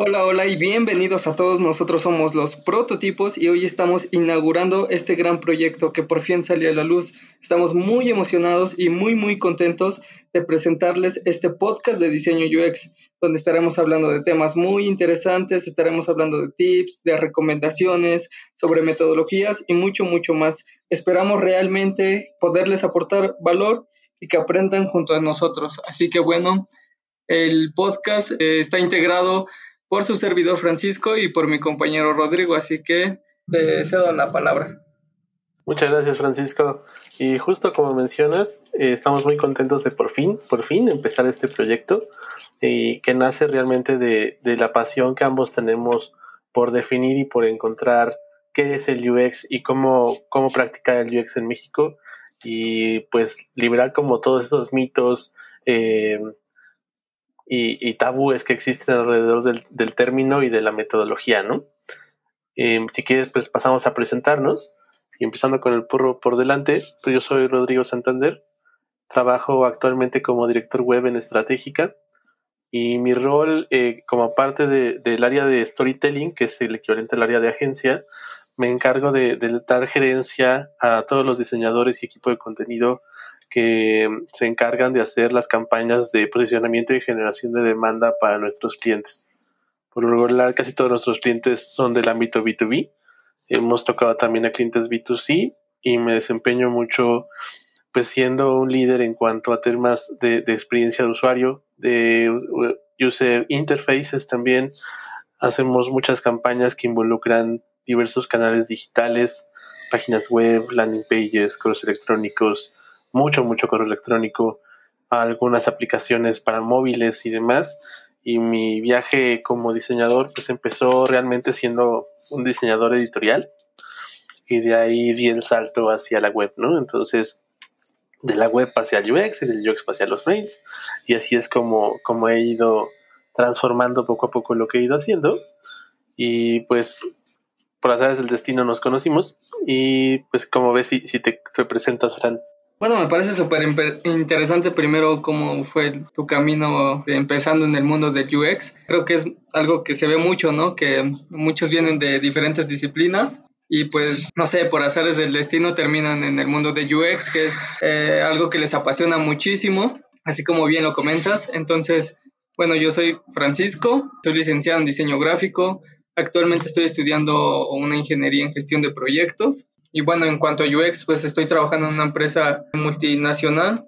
Hola, hola y bienvenidos a todos. Nosotros somos los prototipos y hoy estamos inaugurando este gran proyecto que por fin salió a la luz. Estamos muy emocionados y muy, muy contentos de presentarles este podcast de diseño UX, donde estaremos hablando de temas muy interesantes, estaremos hablando de tips, de recomendaciones, sobre metodologías y mucho, mucho más. Esperamos realmente poderles aportar valor y que aprendan junto a nosotros. Así que bueno, el podcast eh, está integrado por su servidor Francisco y por mi compañero Rodrigo, así que te cedo la palabra. Muchas gracias Francisco. Y justo como mencionas, eh, estamos muy contentos de por fin, por fin empezar este proyecto y que nace realmente de, la pasión que ambos tenemos por definir y por encontrar qué es el UX y cómo, cómo practicar el UX en México y pues liberar como todos esos mitos, eh, y, tabúes que existen alrededor del, término y de la metodología, ¿no? Em, si quieres, pues pasamos a presentarnos. Y empezando con el porro por delante, pues yo soy Rodrigo Santander, trabajo actualmente como director web en Estratégica y mi rol eh, como parte del área de storytelling, que es el equivalente al área de agencia, me encargo de, de dar gerencia a todos los diseñadores y equipo de contenido que se encargan de hacer las campañas de posicionamiento y generación de demanda para nuestros clientes. Por lo regular, casi todos nuestros clientes son del ámbito B2B. Hemos tocado también a clientes B2C y me desempeño mucho pues siendo un líder en cuanto a temas de, de experiencia de usuario, de user interfaces también. Hacemos muchas campañas que involucran diversos canales digitales, páginas web, landing pages, correos electrónicos, mucho, mucho correo electrónico, algunas aplicaciones para móviles y demás. Y mi viaje como diseñador pues empezó realmente siendo un diseñador editorial y de ahí di el salto hacia la web, ¿no? Entonces, de la web hacia el UX y del UX hacia los mails y así es como, como he ido transformando poco a poco lo que he ido haciendo y pues por las áreas del destino nos conocimos y pues como ves si, si te, te presentas Fran bueno, me parece súper interesante primero cómo fue tu camino empezando en el mundo del UX. Creo que es algo que se ve mucho, ¿no? Que muchos vienen de diferentes disciplinas y pues, no sé, por azares del destino terminan en el mundo de UX, que es eh, algo que les apasiona muchísimo, así como bien lo comentas. Entonces, bueno, yo soy Francisco, soy licenciado en diseño gráfico. Actualmente estoy estudiando una ingeniería en gestión de proyectos y bueno, en cuanto a UX, pues estoy trabajando en una empresa multinacional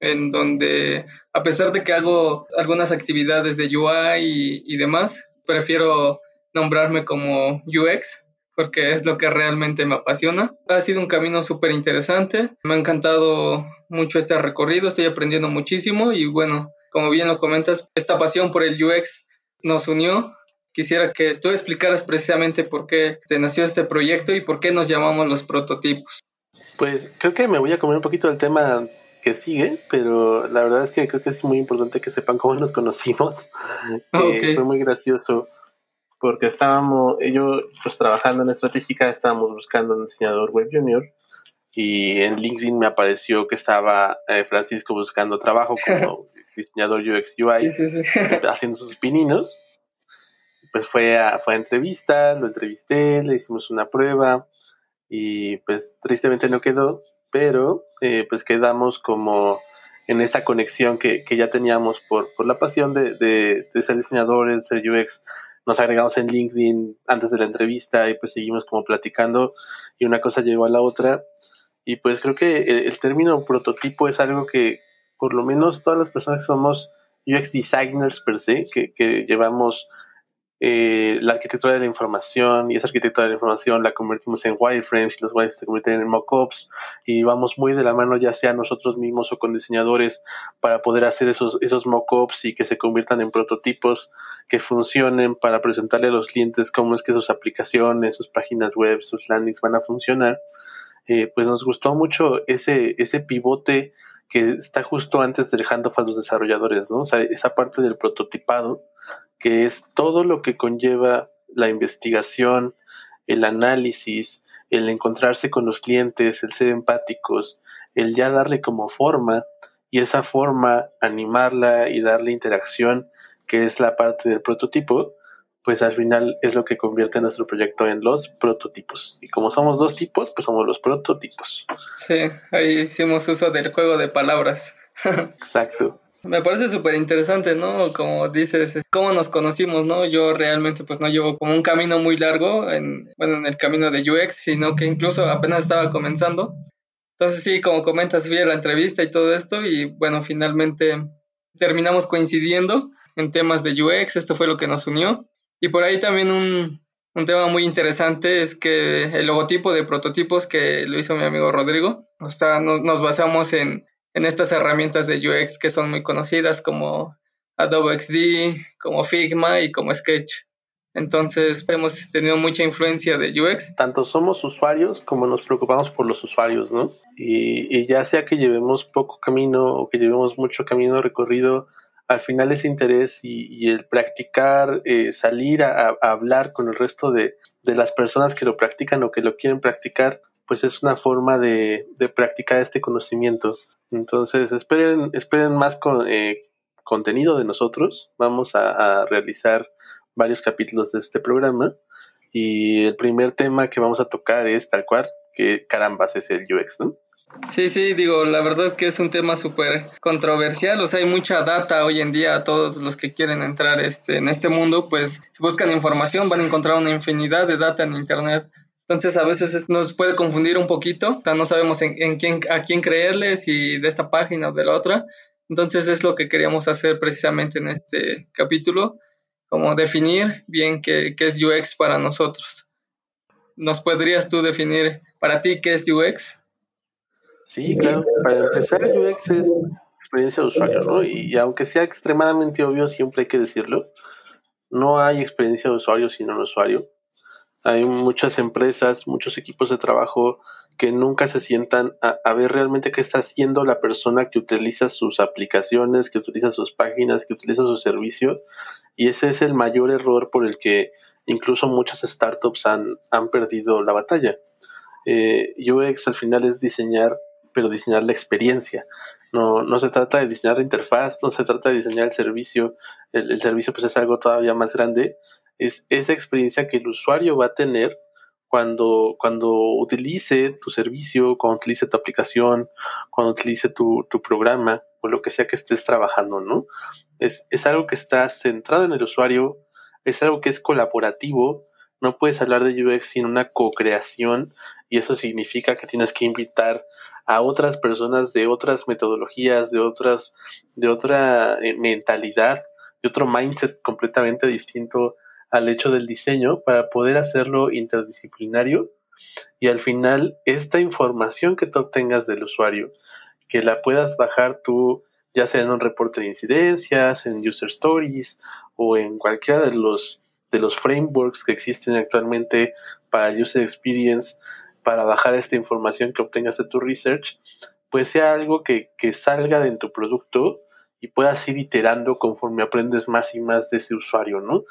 en donde a pesar de que hago algunas actividades de UI y, demás, prefiero nombrarme como UX porque es lo que realmente me apasiona. Ha sido un camino súper interesante, me ha encantado mucho este recorrido, estoy aprendiendo muchísimo y bueno, como bien lo comentas, esta pasión por el UX nos unió quisiera que tú explicaras precisamente por qué se nació este proyecto y por qué nos llamamos los prototipos. Pues creo que me voy a comer un poquito del tema que sigue, pero la verdad es que creo que es muy importante que sepan cómo nos conocimos. Ah, eh, fue muy gracioso porque estábamos, yo pues trabajando en estratégica, estábamos buscando un diseñador web junior y en LinkedIn me apareció que estaba eh, Francisco buscando trabajo como diseñador UX UI, haciendo sus pininos pues fue a, fue entrevista, lo entrevisté, le hicimos una prueba y pues tristemente no quedó, pero eh, pues quedamos como en esa conexión que, que ya teníamos por, por la pasión de, de, ser diseñadores, ser UX. Nos agregamos en LinkedIn antes de la entrevista y pues seguimos como platicando y una cosa llegó a la otra. Y pues creo que el, el término prototipo es algo que por lo menos todas las personas que somos UX designers per se, que, que llevamos eh, la arquitectura de la información y esa arquitectura de la información la convertimos en wireframes y los wireframes se convierten en mockups y vamos muy de la mano ya sea nosotros mismos o con diseñadores para poder hacer esos, esos mockups y que se conviertan en prototipos que funcionen para presentarle a los clientes cómo es que sus aplicaciones, sus páginas web, sus landings van a funcionar. Eh, pues nos gustó mucho ese, ese pivote que está justo antes del handoff a los desarrolladores, ¿no? O sea, esa parte del prototipado que es todo lo que conlleva la investigación, el análisis, el encontrarse con los clientes, el ser empáticos, el ya darle como forma y esa forma animarla y darle interacción, que es la parte del prototipo, pues al final es lo que convierte nuestro proyecto en los prototipos. Y como somos dos tipos, pues somos los prototipos. Sí, ahí hicimos uso del juego de palabras. Exacto. Me parece súper interesante, ¿no? Como dices, cómo nos conocimos, ¿no? Yo realmente pues no llevo como un camino muy largo en, bueno, en el camino de UX, sino que incluso apenas estaba comenzando. Entonces sí, como comentas, fui a la entrevista y todo esto y bueno, finalmente terminamos coincidiendo en temas de UX, esto fue lo que nos unió. Y por ahí también un, un tema muy interesante es que el logotipo de prototipos que lo hizo mi amigo Rodrigo, o sea, nos, nos basamos en en estas herramientas de UX que son muy conocidas como Adobe XD, como Figma y como Sketch. Entonces hemos tenido mucha influencia de UX. Tanto somos usuarios como nos preocupamos por los usuarios, ¿no? Y, ya sea que llevemos poco camino o que llevemos mucho camino recorrido, al final ese interés y, el practicar, eh, salir a, a, hablar con el resto de, de las personas que lo practican o que lo quieren practicar, pues es una forma de, de practicar este conocimiento. Entonces, esperen, esperen más con, eh, contenido de nosotros. Vamos a, realizar varios capítulos de este programa. Y el primer tema que vamos a tocar es tal cual, que carambas es el UX, ¿no? Sí, sí, digo, la verdad que es un tema súper controversial, o sea, hay mucha data hoy en día, todos los que quieren entrar este, en este mundo, pues si buscan información van a encontrar una infinidad de data en Internet, entonces a veces nos puede confundir un poquito, no sabemos en, quién, a quién creerle, si de esta página o de la otra. Entonces es lo que queríamos hacer precisamente en este capítulo, como definir bien qué, qué es UX para nosotros. ¿Nos podrías tú definir para ti qué es UX? Sí, claro. Para empezar, UX es experiencia de usuario, ¿no? Y aunque sea extremadamente obvio, siempre hay que decirlo, no hay experiencia de usuario sin un usuario. Hay muchas empresas, muchos equipos de trabajo que nunca se sientan a, ver realmente qué está haciendo la persona que utiliza sus aplicaciones, que utiliza sus páginas, que utiliza su servicio. Y ese es el mayor error por el que incluso muchas startups han, han perdido la batalla. Eh, UX al final es diseñar, pero diseñar la experiencia. No, no se trata de diseñar la interfaz, no se trata de diseñar el servicio. El, el servicio pues es algo todavía más grande, es esa experiencia que el usuario va a tener cuando, cuando utilice tu servicio, cuando utilice tu aplicación, cuando utilice tu, tu programa o lo que sea que estés trabajando, ¿no? Es, es algo que está centrado en el usuario, es algo que es colaborativo, no puedes hablar de UX sin una co-creación y eso significa que tienes que invitar a otras personas de otras metodologías, de otras, de otra eh, mentalidad, de otro mindset completamente distinto al hecho del diseño para poder hacerlo interdisciplinario y al final esta información que tú obtengas del usuario, que la puedas bajar tú ya sea en un reporte de incidencias, en user stories o en cualquiera de los, de los frameworks que existen actualmente para user experience, para bajar esta información que obtengas de tu research, pues sea algo que, que salga de tu producto y puedas ir iterando conforme aprendes más y más de ese usuario, ¿no?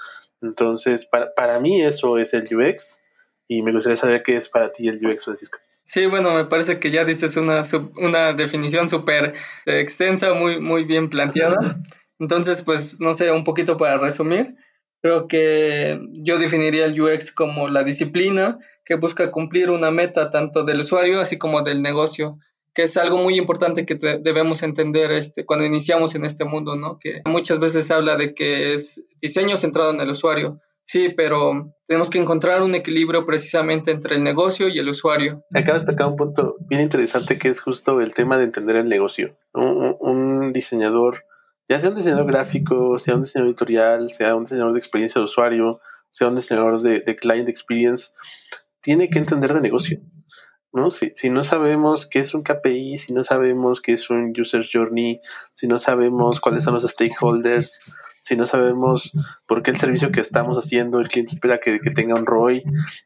Entonces, para, para mí eso es el UX y me gustaría saber qué es para ti el UX, Francisco. Sí, bueno, me parece que ya diste una, una definición súper extensa, muy, muy bien planteada. Entonces, pues, no sé, un poquito para resumir, creo que yo definiría el UX como la disciplina que busca cumplir una meta tanto del usuario así como del negocio que es algo muy importante que debemos entender este, cuando iniciamos en este mundo, ¿no? Que muchas veces se habla de que es diseño centrado en el usuario. Sí, pero tenemos que encontrar un equilibrio precisamente entre el negocio y el usuario. Acabas de tocar un punto bien interesante que es justo el tema de entender el negocio. Un, un diseñador, ya sea un diseñador gráfico, sea un diseñador editorial, sea un diseñador de experiencia de usuario, sea un diseñador de, de client experience, tiene que entender de negocio. ¿No? Si, si, no sabemos qué es un KPI, si no sabemos qué es un User Journey, si no sabemos cuáles son los stakeholders, si no sabemos por qué el servicio que estamos haciendo, el cliente espera que, que tenga un ROI,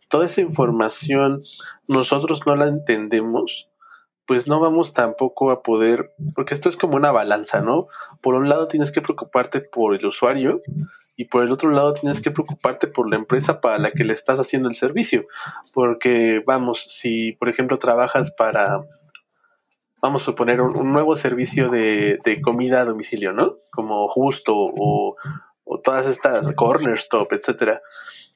toda esa información nosotros no la entendemos, pues no vamos tampoco a poder, porque esto es como una balanza, ¿no? Por un lado tienes que preocuparte por el usuario y por el otro lado tienes que preocuparte por la empresa para la que le estás haciendo el servicio, porque vamos, si por ejemplo trabajas para, vamos a suponer, un, nuevo servicio de, de, comida a domicilio, ¿no? Como Justo o, o todas estas Corner Stop, etcétera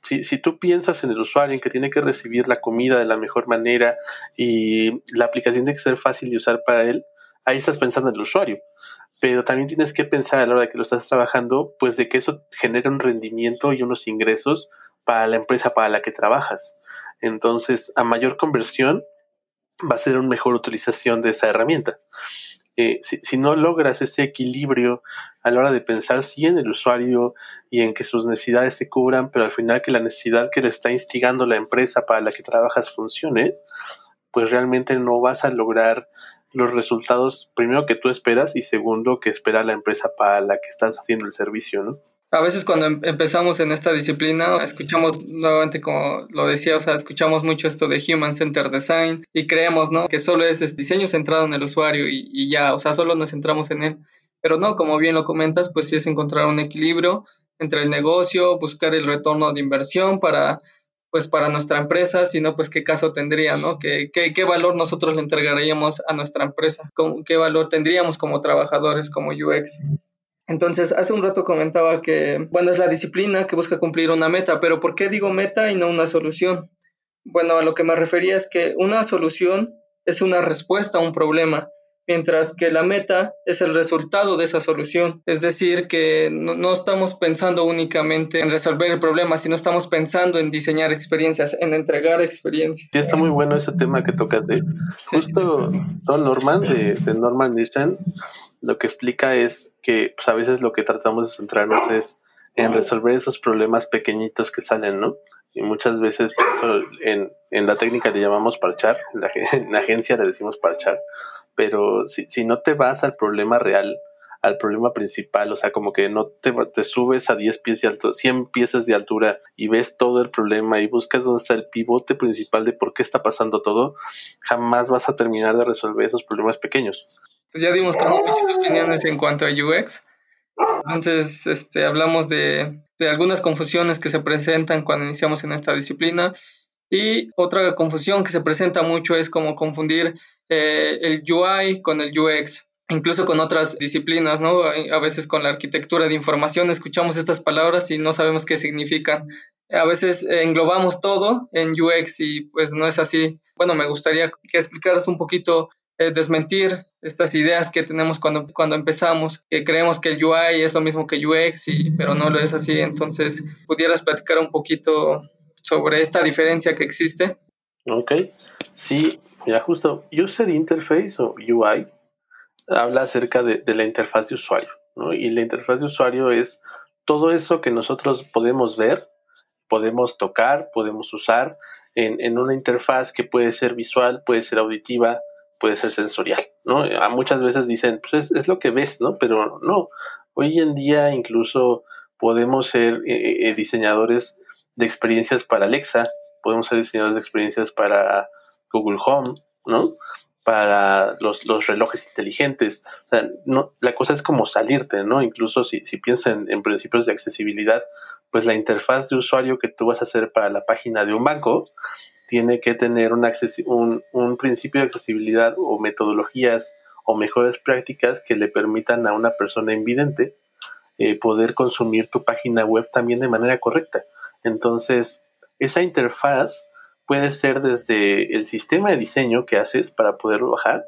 si, si tú piensas en el usuario, en que tiene que recibir la comida de la mejor manera y la aplicación tiene que ser fácil de usar para él, ahí estás pensando en el usuario. Pero también tienes que pensar a la hora que lo estás trabajando, pues de que eso genera un rendimiento y unos ingresos para la empresa para la que trabajas. Entonces, a mayor conversión, va a ser una mejor utilización de esa herramienta. Eh, si, no logras ese equilibrio a la hora de pensar sí en el usuario y en que sus necesidades se cubran, pero al final que la necesidad que le está instigando la empresa para la que trabajas funcione, pues realmente no vas a lograr los resultados, primero que tú esperas y segundo que espera la empresa para la que estás haciendo el servicio, ¿no? A veces cuando em-, empezamos en esta disciplina, escuchamos nuevamente como lo decía, o sea, escuchamos mucho esto de Human Centered Design y creemos, ¿no? Que solo es, diseño centrado en el usuario y ya, o sea, solo nos centramos en él. Pero no, como bien lo comentas, pues sí es encontrar un equilibrio entre el negocio, buscar el retorno de inversión para pues para nuestra empresa, sino pues qué caso tendría, ¿no? ¿Qué, qué, valor nosotros le entregaríamos a nuestra empresa? ¿Qué valor tendríamos como trabajadores, como UX? Entonces, hace un rato comentaba que, bueno, es la disciplina que busca cumplir una meta, pero ¿por qué digo meta y no una solución? Bueno, a lo que me refería es que una solución es una respuesta a un problema mientras que la meta es el resultado de esa solución. Es decir, que no, estamos pensando únicamente en resolver el problema, sino estamos pensando en diseñar experiencias, en entregar experiencias. Sí, está muy bueno ese tema que tocas de justo Don Norman de, Norman Nielsen lo que explica es que pues, a veces lo que tratamos de centrarnos es en resolver esos problemas pequeñitos que salen, ¿no? Y muchas veces en, en la técnica le llamamos parchar, en la, en la agencia le decimos parchar, pero si, si no te vas al problema real, al problema principal, o sea, como que no te, te subes a 10 pies de altura, 100 pies de altura y ves todo el problema y buscas dónde está el pivote principal de por qué está pasando todo, jamás vas a terminar de resolver esos problemas pequeños. Pues ya dimos como muchas opiniones en cuanto a UX. Entonces, este, hablamos de, de algunas confusiones que se presentan cuando iniciamos en esta disciplina y otra confusión que se presenta mucho es como confundir eh, el UI con el UX, incluso con otras disciplinas, ¿no? A veces con la arquitectura de información escuchamos estas palabras y no sabemos qué significan. A veces englobamos todo en UX y pues no es así. Bueno, me gustaría que explicaras un poquito eh, desmentir estas ideas que tenemos cuando, cuando empezamos, que creemos que el UI es lo mismo que UX, y, pero no lo es así. Entonces, ¿pudieras platicar un poquito sobre esta diferencia que existe? Ok, sí, mira, justo User Interface o UI habla acerca de, la interfaz de usuario, ¿no? Y la interfaz de usuario es todo eso que nosotros podemos ver, podemos tocar, podemos usar en, en una interfaz que puede ser visual, puede ser auditiva, puede ser sensorial, ¿no? Muchas veces dicen, pues es, lo que ves, ¿no? Pero no, hoy en día incluso podemos ser eh, eh, diseñadores de experiencias para Alexa, podemos ser diseñadores de experiencias para Google Home, ¿no? Para los, los relojes inteligentes. O sea, no, la cosa es como salirte, ¿no? Incluso si, si piensas en, principios de accesibilidad, pues la interfaz de usuario que tú vas a hacer para la página de un banco tiene que tener un, un, un principio de accesibilidad o metodologías o mejores prácticas que le permitan a una persona invidente eh, poder consumir tu página web también de manera correcta. Entonces, esa interfaz puede ser desde el sistema de diseño que haces para poderlo bajar,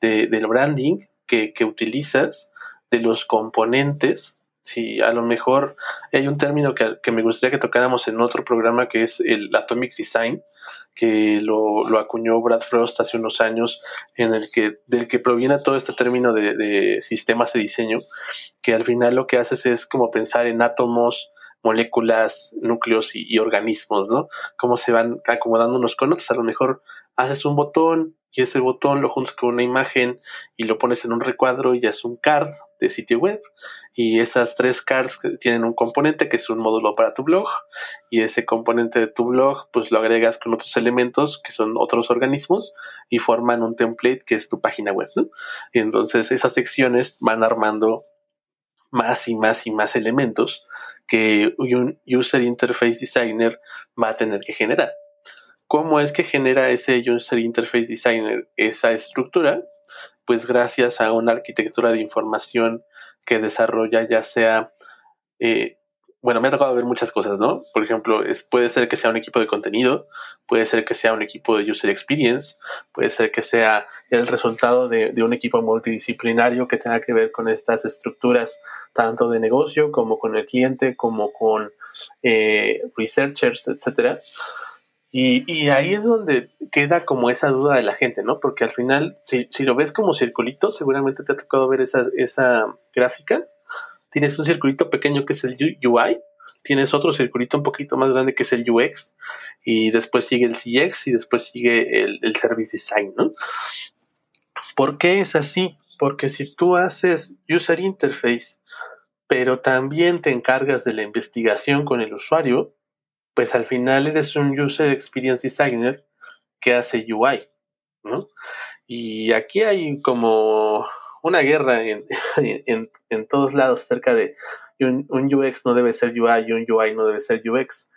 del branding que, utilizas, de los componentes. Si a lo mejor hay un término que, me gustaría que tocáramos en otro programa que es el Atomic Design, que lo, acuñó Brad Frost hace unos años, en el que, del que proviene todo este término de, de sistemas de diseño, que al final lo que haces es como pensar en átomos, moléculas, núcleos y, organismos, ¿no? Cómo se van acomodando unos con otros. A lo mejor haces un botón, y ese botón lo juntas con una imagen y lo pones en un recuadro y ya es un card de sitio web y esas tres cards tienen un componente que es un módulo para tu blog y ese componente de tu blog pues lo agregas con otros elementos que son otros organismos y forman un template que es tu página web ¿no? y entonces esas secciones van armando más y más y más elementos que un user interface designer va a tener que generar ¿Cómo es que genera ese User Interface Designer esa estructura? Pues gracias a una arquitectura de información que desarrolla ya sea, eh, bueno, me ha tocado ver muchas cosas, ¿no? Por ejemplo, es, puede ser que sea un equipo de contenido, puede ser que sea un equipo de User Experience, puede ser que sea el resultado de, un equipo multidisciplinario que tenga que ver con estas estructuras, tanto de negocio como con el cliente, como con eh, researchers, etcétera. Y, ahí es donde queda como esa duda de la gente, ¿no? Porque al final, si, lo ves como circulito, seguramente te ha tocado ver esa, esa gráfica. Tienes un circulito pequeño que es el UI, tienes otro circulito un poquito más grande que es el UX, y después sigue el CX y después sigue el, Service Design, ¿no? ¿Por qué es así? Porque si tú haces User Interface, pero también te encargas de la investigación con el usuario, pues al final eres un User Experience Designer que hace UI, ¿no? Y aquí hay como una guerra en, en, todos lados acerca de un, UX no debe ser UI y un UI no debe ser UX.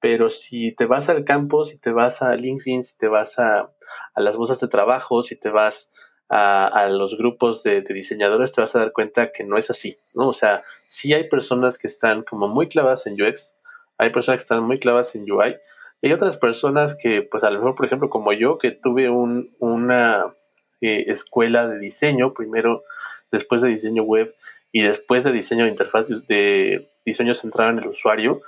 Pero si te vas al campo, si te vas a LinkedIn, si te vas a, las bolsas de trabajo, si te vas a, los grupos de, de, diseñadores, te vas a dar cuenta que no es así, ¿no? O sea, sí hay personas que están como muy clavadas en UX, hay personas que están muy clavadas en UI. Y hay otras personas que, pues a lo mejor, por ejemplo, como yo, que tuve un, una eh, escuela de diseño, primero, después de diseño web y después de diseño de interfaz, de diseño centrado en el usuario,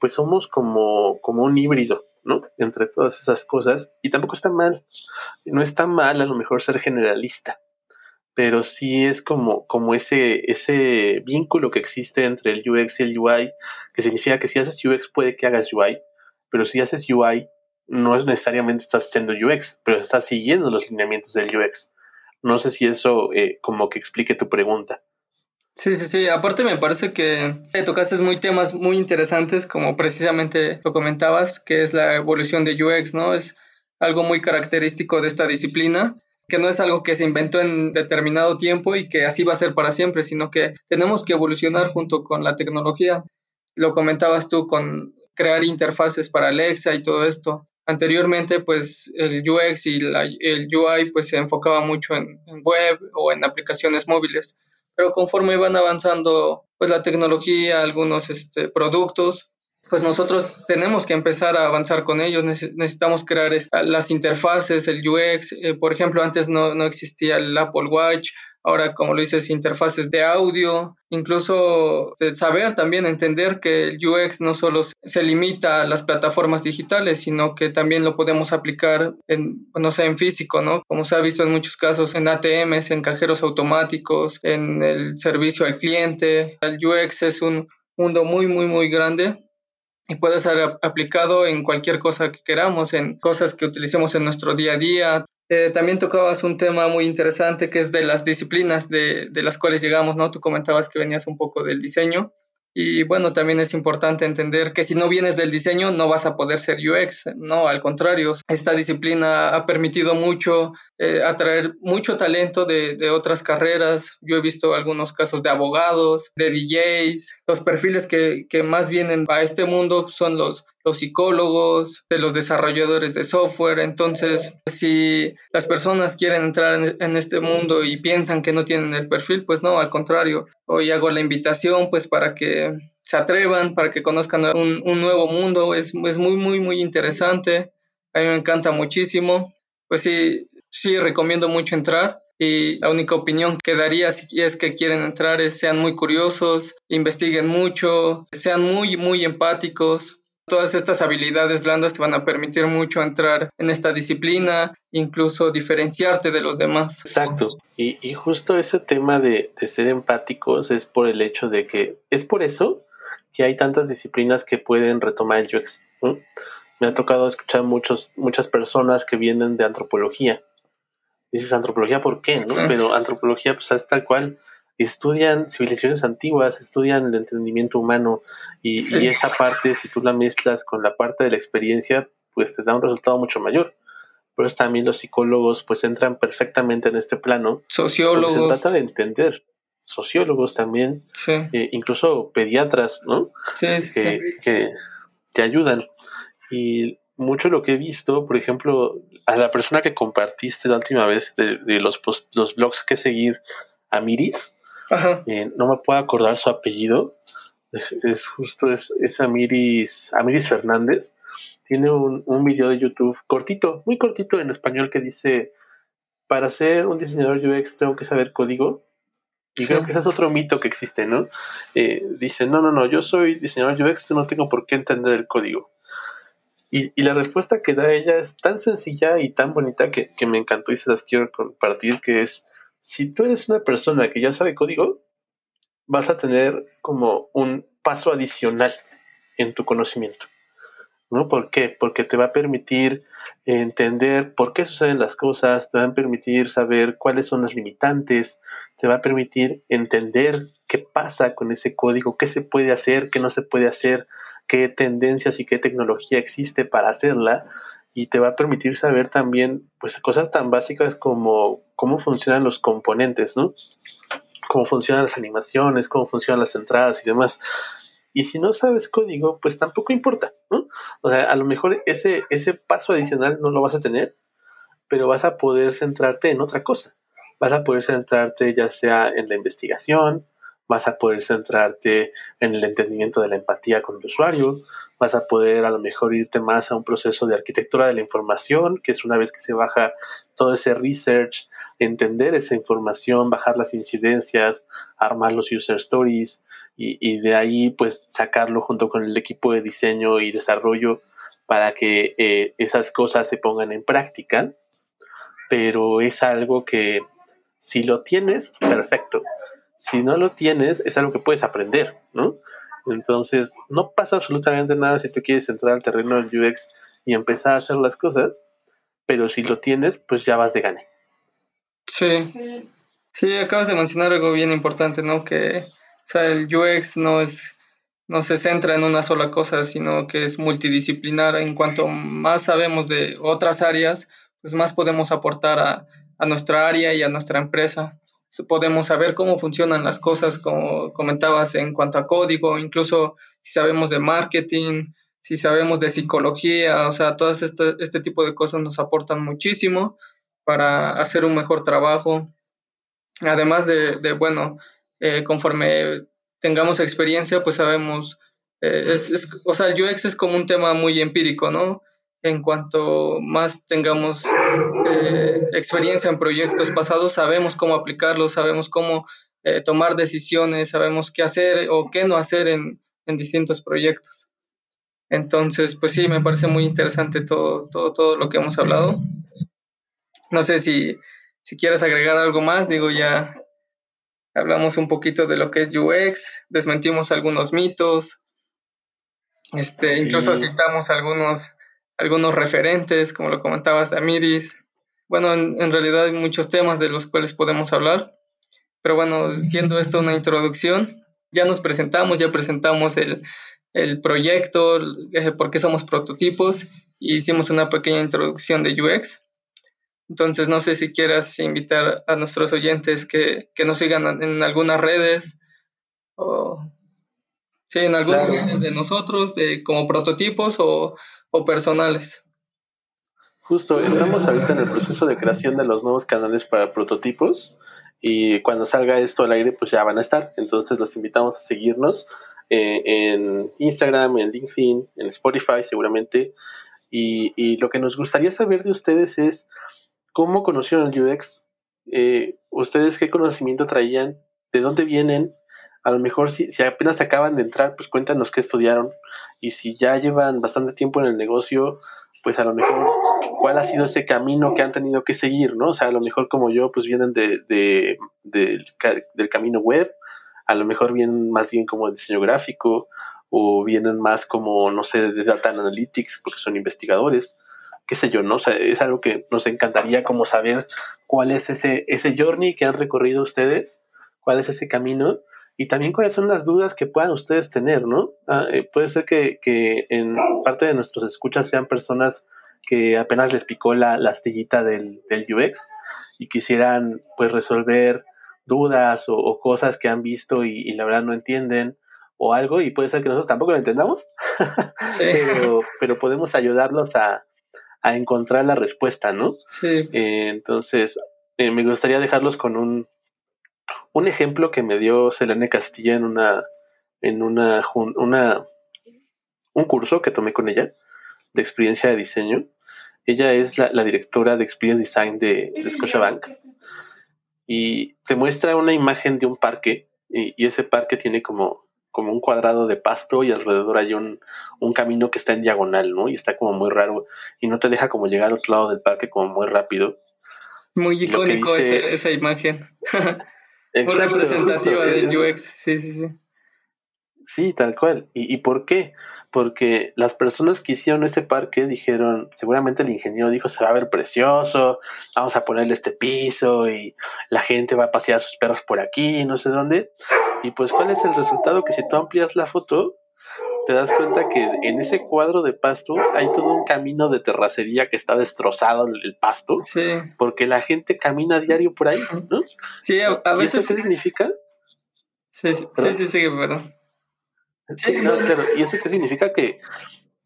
pues somos como, como un híbrido, ¿no? Entre todas esas cosas. Y tampoco está mal. No está mal a lo mejor ser generalista pero sí es como, como ese, ese vínculo que existe entre el UX y el UI, que significa que si haces UX puede que hagas UI, pero si haces UI no es necesariamente estás haciendo UX, pero estás siguiendo los lineamientos del UX. No sé si eso eh, como que explique tu pregunta. Sí, sí, sí. Aparte me parece que tocaste muy temas muy interesantes, como precisamente lo comentabas, que es la evolución de UX, ¿no? Es algo muy característico de esta disciplina que no es algo que se inventó en determinado tiempo y que así va a ser para siempre, sino que tenemos que evolucionar junto con la tecnología. Lo comentabas tú con crear interfaces para Alexa y todo esto. Anteriormente, pues el UX y el UI pues se enfocaba mucho en, en, web o en aplicaciones móviles, pero conforme iban avanzando pues la tecnología, algunos este, productos, pues nosotros tenemos que empezar a avanzar con ellos, necesitamos crear las interfaces, el UX, eh, por ejemplo, antes no, no, existía el Apple Watch, ahora como lo dices, interfaces de audio, incluso saber también entender que el UX no solo se limita a las plataformas digitales, sino que también lo podemos aplicar en, no sé, en físico, ¿no? Como se ha visto en muchos casos en ATMs, en cajeros automáticos, en el servicio al cliente. El UX es un mundo muy, muy, muy grande y puede ser aplicado en cualquier cosa que queramos, en cosas que utilicemos en nuestro día a día. Eh, también tocabas un tema muy interesante que es de las disciplinas de, de las cuales llegamos, ¿no? Tú comentabas que venías un poco del diseño y bueno, también es importante entender que si no vienes del diseño no vas a poder ser UX, no, al contrario, esta disciplina ha permitido mucho eh, atraer mucho talento de, de, otras carreras. Yo he visto algunos casos de abogados, de DJs, los perfiles que, que más vienen a este mundo son los, los psicólogos, de los desarrolladores de software. Entonces, si las personas quieren entrar en, este mundo y piensan que no tienen el perfil, pues no, al contrario, hoy hago la invitación pues para que se atrevan, para que conozcan un, un nuevo mundo. Es, es, muy, muy, muy interesante. A mí me encanta muchísimo. Pues sí, sí, recomiendo mucho entrar. Y la única opinión que daría si es que quieren entrar es sean muy curiosos, investiguen mucho, sean muy, muy empáticos. Todas estas habilidades blandas te van a permitir mucho entrar en esta disciplina, incluso diferenciarte de los demás. Exacto. Y, y justo ese tema de, de, ser empáticos es por el hecho de que es por eso que hay tantas disciplinas que pueden retomar el UX. Me ha tocado escuchar muchos, muchas personas que vienen de antropología dices antropología, ¿por qué? ¿no? Pero antropología, pues es tal cual, estudian civilizaciones antiguas, estudian el entendimiento humano y, y, esa parte, si tú la mezclas con la parte de la experiencia, pues te da un resultado mucho mayor. Por eso también los psicólogos pues entran perfectamente en este plano. Sociólogos. Se trata de entender. Sociólogos también, sí. eh, incluso pediatras, ¿no? Sí, sí. Que, que te ayudan. Y mucho lo que he visto, por ejemplo, a la persona que compartiste la última vez de, de los, post, los blogs que seguir, a Miris, Ajá. eh, no me puedo acordar su apellido, es justo, es, es Amiris, Amiris Fernández, tiene un, un video de YouTube cortito, muy cortito en español que dice, para ser un diseñador UX tengo que saber código. Y Sí. creo que ese es otro mito que existe, ¿no? Eh, dice, no, no, no, yo soy diseñador UX, no tengo por qué entender el código. Y, y la respuesta que da ella es tan sencilla y tan bonita que, que me encantó y se las quiero compartir, que es, si tú eres una persona que ya sabe código, vas a tener como un paso adicional en tu conocimiento. ¿No? ¿Por qué? Porque te va a permitir entender por qué suceden las cosas, te va a permitir saber cuáles son las limitantes, te va a permitir entender qué pasa con ese código, qué se puede hacer, qué no se puede hacer, qué tendencias y qué tecnología existe para hacerla y te va a permitir saber también pues cosas tan básicas como cómo funcionan los componentes, ¿no? Cómo funcionan las animaciones, cómo funcionan las entradas y demás. Y si no sabes código, pues tampoco importa, ¿no? O sea, a lo mejor ese, ese paso adicional no lo vas a tener, pero vas a poder centrarte en otra cosa. Vas a poder centrarte ya sea en la investigación, vas a poder centrarte en el entendimiento de la empatía con el usuario, vas a poder a lo mejor irte más a un proceso de arquitectura de la información, que es una vez que se baja todo ese research, entender esa información, bajar las incidencias, armar los user stories y, de ahí pues sacarlo junto con el equipo de diseño y desarrollo para que eh, esas cosas se pongan en práctica, pero es algo que si lo tienes, perfecto. Si no lo tienes, es algo que puedes aprender, ¿no? Entonces, no pasa absolutamente nada si tú quieres entrar al terreno del UX y empezar a hacer las cosas, pero si lo tienes, pues ya vas de gane. Sí. Sí, acabas de mencionar algo bien importante, ¿no? Que, el UX no es, no se centra en una sola cosa, sino que es multidisciplinar. En cuanto más sabemos de otras áreas, pues más podemos aportar a, a nuestra área y a nuestra empresa. Podemos saber cómo funcionan las cosas, como comentabas, en cuanto a código, incluso si sabemos de marketing, si sabemos de psicología, o sea, todo este, este tipo de cosas nos aportan muchísimo para hacer un mejor trabajo. Además de, de bueno, eh, conforme tengamos experiencia, pues sabemos, eh, es, es, o sea, el UX es como un tema muy empírico, ¿no? En cuanto más tengamos eh, experiencia en proyectos pasados, sabemos cómo aplicarlos, sabemos cómo eh, tomar decisiones, sabemos qué hacer o qué no hacer en, en, distintos proyectos. Entonces, pues sí, me parece muy interesante todo, todo, todo lo que hemos hablado. No sé si, si quieres agregar algo más, digo, ya hablamos un poquito de lo que es UX, desmentimos algunos mitos, este, sí. incluso citamos algunos, algunos referentes, como lo comentabas, Amiris. Bueno, en, en, realidad hay muchos temas de los cuales podemos hablar, pero bueno, siendo esto una introducción, ya nos presentamos, ya presentamos el, el proyecto, eh, por qué somos prototipos, y hicimos una pequeña introducción de UX. Entonces, no sé si quieras invitar a nuestros oyentes que, que nos sigan en, en algunas redes o sí, en algunas claro. redes de nosotros, de, como prototipos o, o personales. Justo, estamos ahorita en el proceso de creación de los nuevos canales para prototipos y cuando salga esto al aire pues ya van a estar. Entonces los invitamos a seguirnos eh, en Instagram, en LinkedIn, en Spotify seguramente. Y, y, lo que nos gustaría saber de ustedes es cómo conocieron el UX, eh, ustedes qué conocimiento traían, de dónde vienen. A lo mejor si, si apenas acaban de entrar, pues cuéntanos qué estudiaron. Y si ya llevan bastante tiempo en el negocio, pues a lo mejor cuál ha sido ese camino que han tenido que seguir, ¿no? O sea, a lo mejor como yo, pues vienen de, de, de, del camino web, a lo mejor vienen más bien como diseño gráfico, o vienen más como, no sé, de data analytics, porque son investigadores. qué sé yo, ¿no? O sea, es algo que nos encantaría como saber cuál es ese, ese journey que han recorrido ustedes, cuál es ese camino y también cuáles son las dudas que puedan ustedes tener, ¿no? Ah, eh, puede ser que, que, en parte de nuestros escuchas sean personas que apenas les picó la, la astillita del, del, UX y quisieran pues resolver dudas o, o cosas que han visto y, y, la verdad no entienden o algo y puede ser que nosotros tampoco lo entendamos, sí. pero, pero podemos ayudarlos a, a encontrar la respuesta, ¿no? Sí. Eh, entonces, eh, me gustaría dejarlos con un, un ejemplo que me dio Selene Castilla en una, en una, una, un curso que tomé con ella de experiencia de diseño. Ella es la, la directora de Experience Design de, de Scotiabank y te muestra una imagen de un parque y, y ese parque tiene como como un cuadrado de pasto y alrededor hay un, un, camino que está en diagonal, ¿no? Y está como muy raro y no te deja como llegar al otro lado del parque como muy rápido. Muy icónico dice... esa, esa, imagen. muy representativa del UX, sí, sí, sí. Sí, tal cual. ¿Y, ¿Y por qué? porque las personas que hicieron ese parque dijeron, seguramente el ingeniero dijo, se va a ver precioso, vamos a ponerle este piso y la gente va a pasear a sus perros por aquí, no sé dónde. Y pues, ¿cuál es el resultado? Que si tú amplias la foto, te das cuenta que en ese cuadro de pasto hay todo un camino de terracería que está destrozado el pasto, sí. porque la gente camina a diario por ahí, ¿no? Sí, a, a veces... ¿Y eso qué significa? Sí, sí, sí, sí, sí, perdón. Sí, no, claro. ¿Y eso qué significa? Que,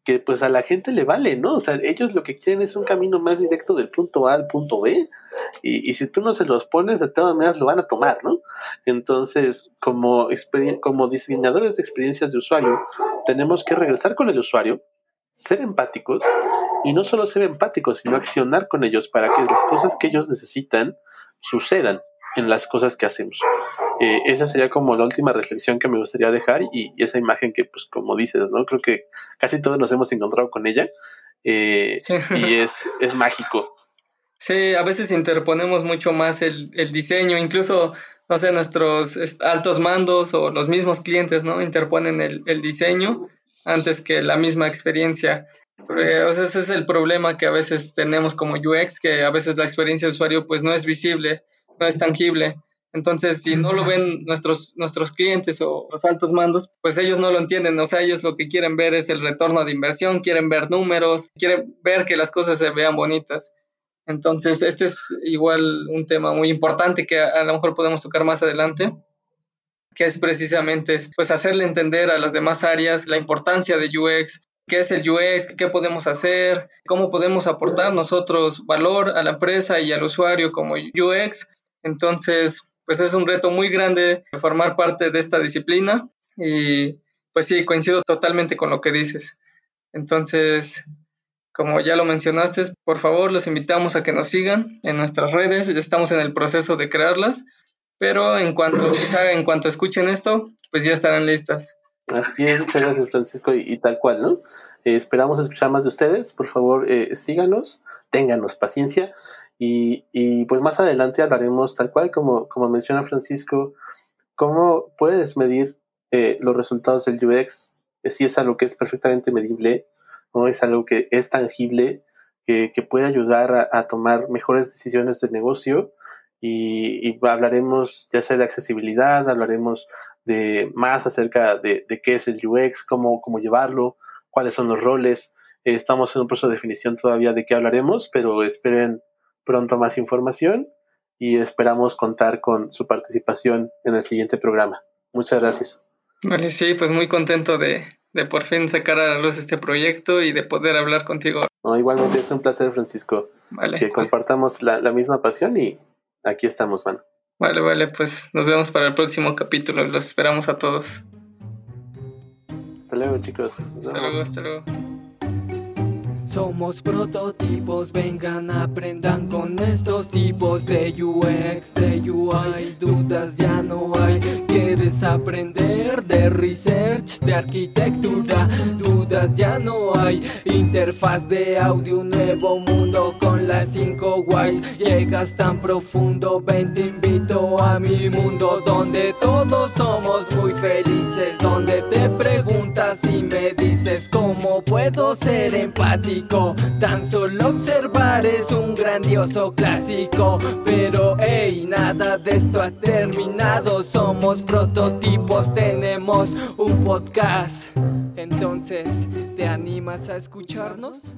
que pues a la gente le vale, ¿no? O sea, ellos lo que quieren es un camino más directo del punto A al punto B. Y, y si tú no se los pones, de todas maneras lo van a tomar, ¿no? Entonces, como, como diseñadores de experiencias de usuario, tenemos que regresar con el usuario, ser empáticos, y no solo ser empáticos, sino accionar con ellos para que las cosas que ellos necesitan sucedan en las cosas que hacemos. Eh, esa sería como la última reflexión que me gustaría dejar y, y, esa imagen que, pues, como dices, ¿no? Creo que casi todos nos hemos encontrado con ella eh, sí. y es, es mágico. Sí, a veces interponemos mucho más el, el, diseño, incluso, no sé, nuestros altos mandos o los mismos clientes, ¿no? Interponen el, el diseño antes que la misma experiencia. Eh, o sea, ese es el problema que a veces tenemos como UX, que a veces la experiencia de usuario pues no es visible, no es tangible. Entonces, si no lo ven nuestros, nuestros clientes o los altos mandos, pues ellos no lo entienden. O sea, ellos lo que quieren ver es el retorno de inversión, quieren ver números, quieren ver que las cosas se vean bonitas. Entonces, este es igual un tema muy importante que a, a lo mejor podemos tocar más adelante, que es precisamente pues hacerle entender a las demás áreas la importancia de UX, qué es el UX, qué podemos hacer, cómo podemos aportar nosotros valor a la empresa y al usuario como UX. Entonces, pues es un reto muy grande formar parte de esta disciplina y pues sí, coincido totalmente con lo que dices. Entonces, como ya lo mencionaste, por favor los invitamos a que nos sigan en nuestras redes, estamos en el proceso de crearlas, pero en cuanto, quizá en cuanto escuchen esto, pues ya estarán listas. Así es, muchas gracias Francisco y, y tal cual, ¿no? Eh, esperamos escuchar más de ustedes, por favor eh, síganos, ténganos paciencia y, y, pues más adelante hablaremos tal cual como, como menciona Francisco, cómo puedes medir eh, los resultados del UX, si es algo que es perfectamente medible, no es algo que es tangible, que, que puede ayudar a, tomar mejores decisiones de negocio y, hablaremos ya sea de accesibilidad, hablaremos de más acerca de, de qué es el UX, cómo, cómo llevarlo, cuáles son los roles. Eh, estamos en un proceso de definición todavía de qué hablaremos, pero esperen pronto más información y esperamos contar con su participación en el siguiente programa. Muchas gracias. Vale, sí, pues muy contento de, de por fin sacar a la luz este proyecto y de poder hablar contigo. No, igualmente es un placer, Francisco, vale, que pues, compartamos la, la, misma pasión y aquí estamos, mano. Vale, vale, pues nos vemos para el próximo capítulo. Los esperamos a todos. Hasta luego, chicos. Hasta luego, hasta luego. Somos prototipos, vengan, aprendan con estos tipos de UX, de UI, dudas ya no hay. ¿Quieres aprender de research, de arquitectura? Dudas ya no hay. Interfaz de audio, nuevo mundo con las 5 guays. Llegas tan profundo, ven, te invito a mi mundo donde todos somos muy felices. Puedo ser empático. Tan solo observar es un grandioso clásico. Pero hey, nada de esto ha terminado. Somos prototipos, tenemos un podcast. Entonces, ¿te animas a escucharnos?